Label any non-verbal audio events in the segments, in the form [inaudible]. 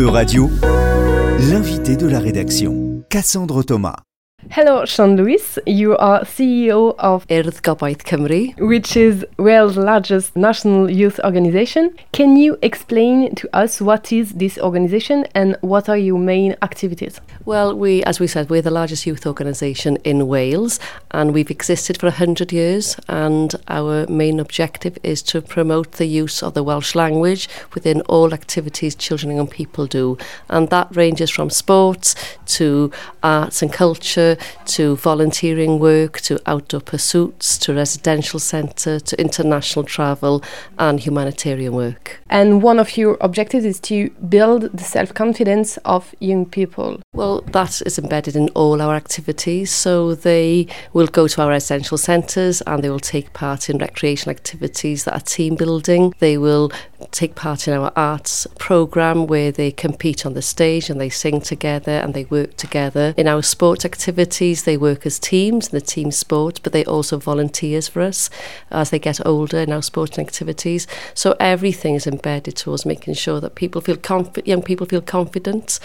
E-Radio, l'invité de la rédaction, Cassandre Thomas. Hello, Sian Lewis. You are CEO of Gobaith Cymru. which is Wales' largest national youth organization. Can you explain to us what is this organization and what are your main activities? Well, we, as we said, we're the largest youth organisation in Wales and we've existed for 100 years and our main objective is to promote the use of the Welsh language within all activities children and young people do. And that ranges from sports to arts and culture to volunteering work to outdoor pursuits to residential centre to international travel and humanitarian work. And one of your objectives is to build the self confidence of young people. Well, that is embedded in all our activities. So they will go to our essential centres and they will take part in recreational activities that are team building. They will take part in our arts programme where they compete on the stage and they sing together and they work together. In our sport activities, they work as teams in the team sport, but they also volunteers for us as they get older in our sporting activities. So everything is embedded towards making sure that people feel confident, young people feel confident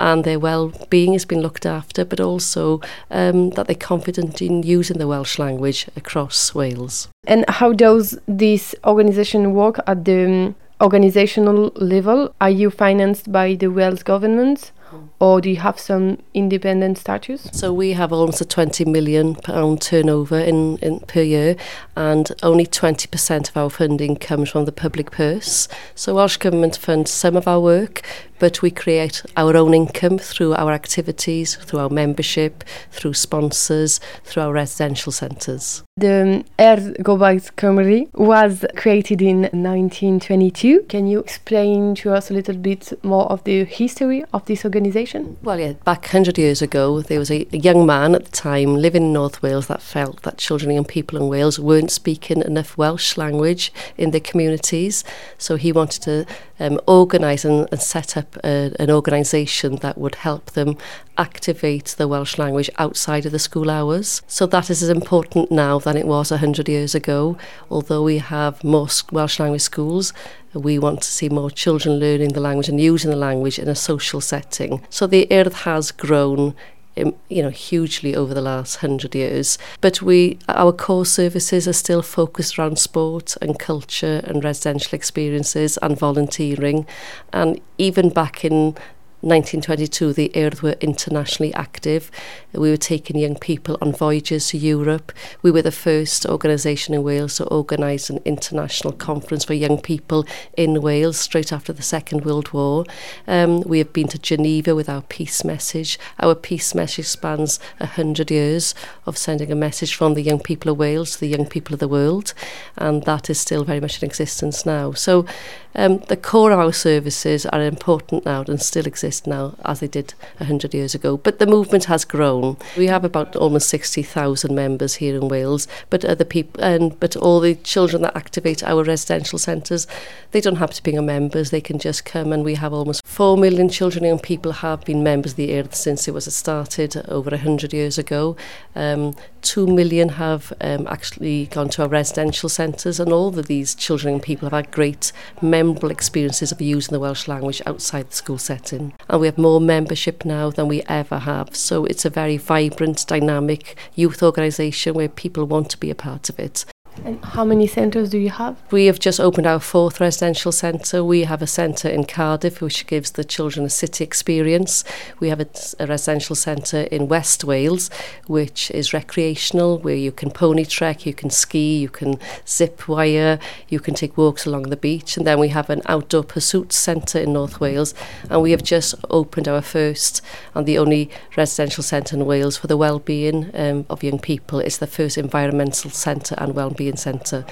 and their well-being has been looked after, but also um, that they're confident in using the Welsh language across Wales. And how does this organization work at the um, organizational level? Are you financed by the Welsh government or do you have some independent status? So we have almost a 20 million pound turnover in, in per year and only 20% of our funding comes from the public purse. So Welsh Government funds some of our work but we create our own income through our activities, through our membership, through sponsors, through our residential centres. The Urdd Gobaith Cymru was created in 1922. Can you explain to us a little bit more of the history of this organization? Well, yeah, back 100 years ago, there was a, a young man at the time living in North Wales that felt that children and people in Wales weren't speaking enough Welsh language in their communities. So he wanted to um, organise and, and set up a, an organisation that would help them activate the Welsh language outside of the school hours. So that is as important now than it was 100 years ago. Although we have more Welsh language schools, we want to see more children learning the language and using the language in a social setting. So the Earth has grown um, you know hugely over the last 100 years but we our core services are still focused around sport and culture and residential experiences and volunteering and even back in 1922, the Urdd were internationally active. We were taking young people on voyages to Europe. We were the first organisation in Wales to organise an international conference for young people in Wales straight after the Second World War. Um, we have been to Geneva with our peace message. Our peace message spans 100 years of sending a message from the young people of Wales to the young people of the world, and that is still very much in existence now. So um, the core of our services are important now and still exist exist now as they did 100 years ago. But the movement has grown. We have about almost 60,000 members here in Wales, but other people and but all the children that activate our residential centres, they don't have to be members. They can just come and we have almost 4 million children and people have been members of the earth since it was started over 100 years ago. Um, 2 million have um, actually gone to our residential centres and all of these children and people have had great memorable experiences of using the Welsh language outside the school setting and we have more membership now than we ever have. So it's a very vibrant, dynamic youth organisation where people want to be a part of it. And how many centres do you have? We have just opened our fourth residential centre. We have a centre in Cardiff which gives the children a city experience. We have a, a residential centre in West Wales which is recreational where you can pony trek, you can ski, you can zip wire, you can take walks along the beach. And then we have an outdoor pursuits centre in North Wales and we have just opened our first and the only residential centre in Wales for the well-being um, of young people. It's the first environmental centre and well-being centre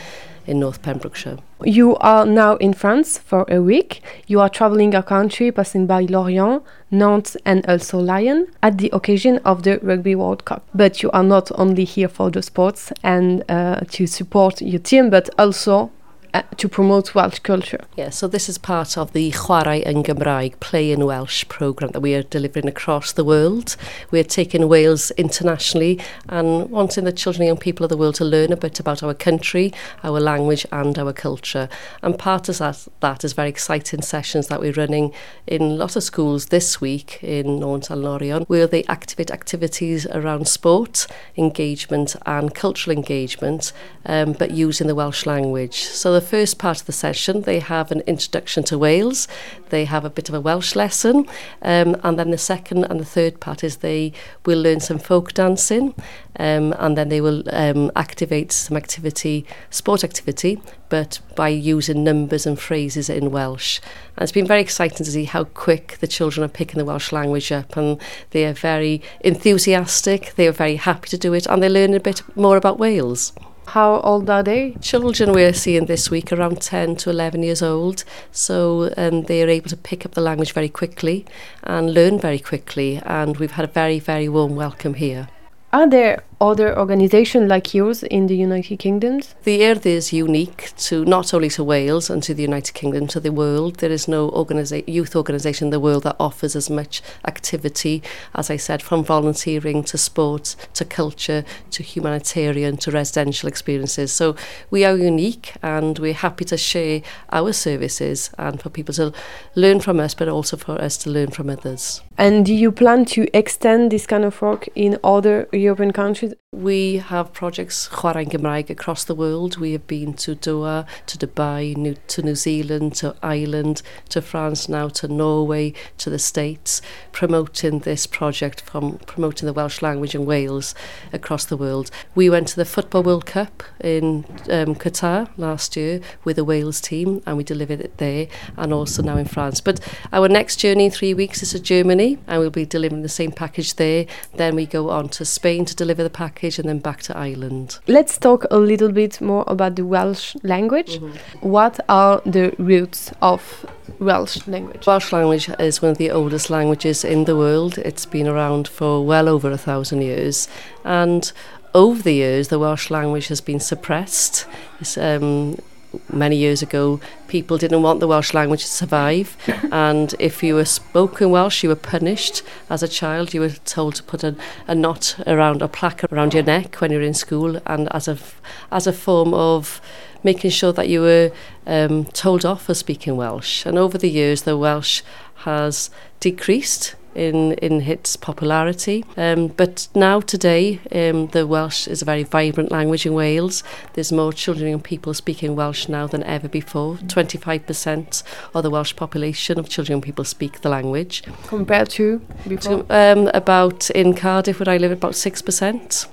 in North Pembrokeshire. You are now in France for a week. You are traveling a country, passing by Lorient, Nantes, and also Lyon at the occasion of the Rugby World Cup. But you are not only here for the sports and uh, to support your team, but also uh, to promote Welsh culture. Yeah, so this is part of the Chwarae yn Gymraeg Play in Welsh program that we are delivering across the world. We're taking Wales internationally and wanting the children and young people of the world to learn a bit about our country, our language and our culture. And part of that, that is very exciting sessions that we're running in lots of schools this week in Nant and Lorion, where they activate activities around sport, engagement and cultural engagement, um, but using the Welsh language. So the first part of the session, they have an introduction to Wales, they have a bit of a Welsh lesson, um, and then the second and the third part is they will learn some folk dancing, um, and then they will um, activate some activity, sport activity, but by using numbers and phrases in Welsh. And it's been very exciting to see how quick the children are picking the Welsh language up, and they are very enthusiastic, they are very happy to do it, and they learn a bit more about Wales. How old are they? Children we're seeing this week around 10 to 11 years old, so um, they are able to pick up the language very quickly and learn very quickly and we've had a very, very warm welcome here. Are there other organizations like yours in the United Kingdom? The Urdd is unique to not only to Wales and to the United Kingdom, to the world. There is no organiza youth organisation in the world that offers as much activity, as I said, from volunteering to sport, to culture, to humanitarian, to residential experiences. So we are unique and we're happy to share our services and for people to learn from us, but also for us to learn from others. And do you plan to extend this kind of work in other European countries? We have projects Chwarae Gymraeg across the world. We have been to Doha, to Dubai, New, to New Zealand, to Ireland, to France now, to Norway, to the States, promoting this project from promoting the Welsh language in Wales across the world. We went to the Football World Cup in um, Qatar last year with the Wales team and we delivered it there and also now in France. But our next journey in three weeks is to Germany and we'll be delivering the same package there. Then we go on to Spain to deliver the package and then back to Ireland. Let's talk a little bit more about the Welsh language. Mm -hmm. What are the roots of Welsh language? Welsh language is one of the oldest languages in the world. It's been around for well over a thousand years and over the years the Welsh language has been suppressed. It's, um, many years ago, people didn't want the Welsh language to survive. [laughs] and if you were spoken Welsh, you were punished. As a child, you were told to put a, a knot around a plaque around your neck when you were in school, and as a, as a form of making sure that you were um, told off for speaking Welsh. And over the years, the Welsh has decreased in, in its popularity. Um, but now, today, um, the Welsh is a very vibrant language in Wales. There's more children and people speaking Welsh now than ever before. 25% of the Welsh population of children and people speak the language. Compared to before? Um, about, in Cardiff, where I live, about 6%.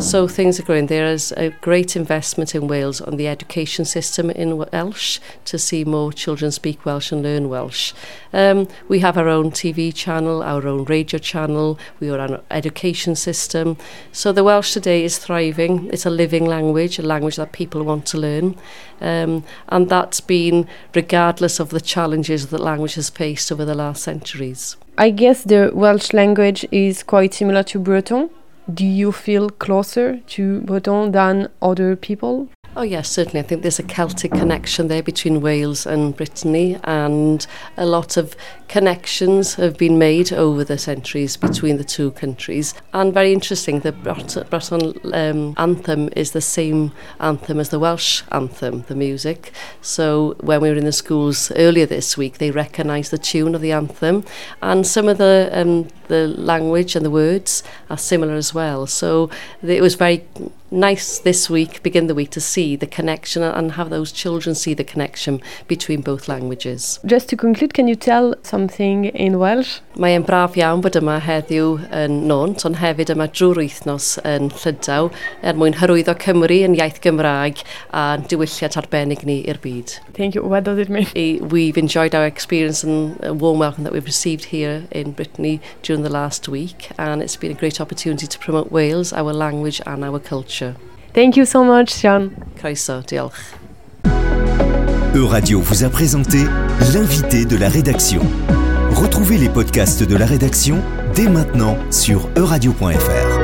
So things are growing. There is a great investment in Wales on the education system in Welsh to see more children speak Welsh and learn Welsh. Um, we have our own TV channel, our own radio channel, we are an education system. So the Welsh today is thriving. It's a living language, a language that people want to learn. Um, and that's been regardless of the challenges that language has faced over the last centuries. I guess the Welsh language is quite similar to Breton. Do you feel closer to Breton than other people? Oh yes, certainly. I think there's a Celtic connection there between Wales and Brittany and a lot of connections have been made over the centuries between the two countries. And very interesting, the Breton um, anthem is the same anthem as the Welsh anthem, the music. So when we were in the schools earlier this week, they recognised the tune of the anthem and some of the um, the language and the words are similar as well. So it was very nice this week, begin the week, to see the connection and have those children see the connection between both languages. Just to conclude, can you tell something in Welsh? Mae e'n braf iawn bod yma heddiw yn Nont, ond hefyd yma drwy'r wythnos yn Llydaw er mwyn hyrwyddo Cymru yn iaith Gymraeg a diwylliad arbennig ni i'r byd. Thank you. What does it mean? We've enjoyed our experience and a warm welcome that we've received here in Brittany during the last week and it's been a great opportunity to promote Wales, our language and our culture. Thank you so much, Sean. Croeso, diolch. Euradio vous a présenté l'invité de la rédaction. Retrouvez les podcasts de la rédaction dès maintenant sur euradio.fr.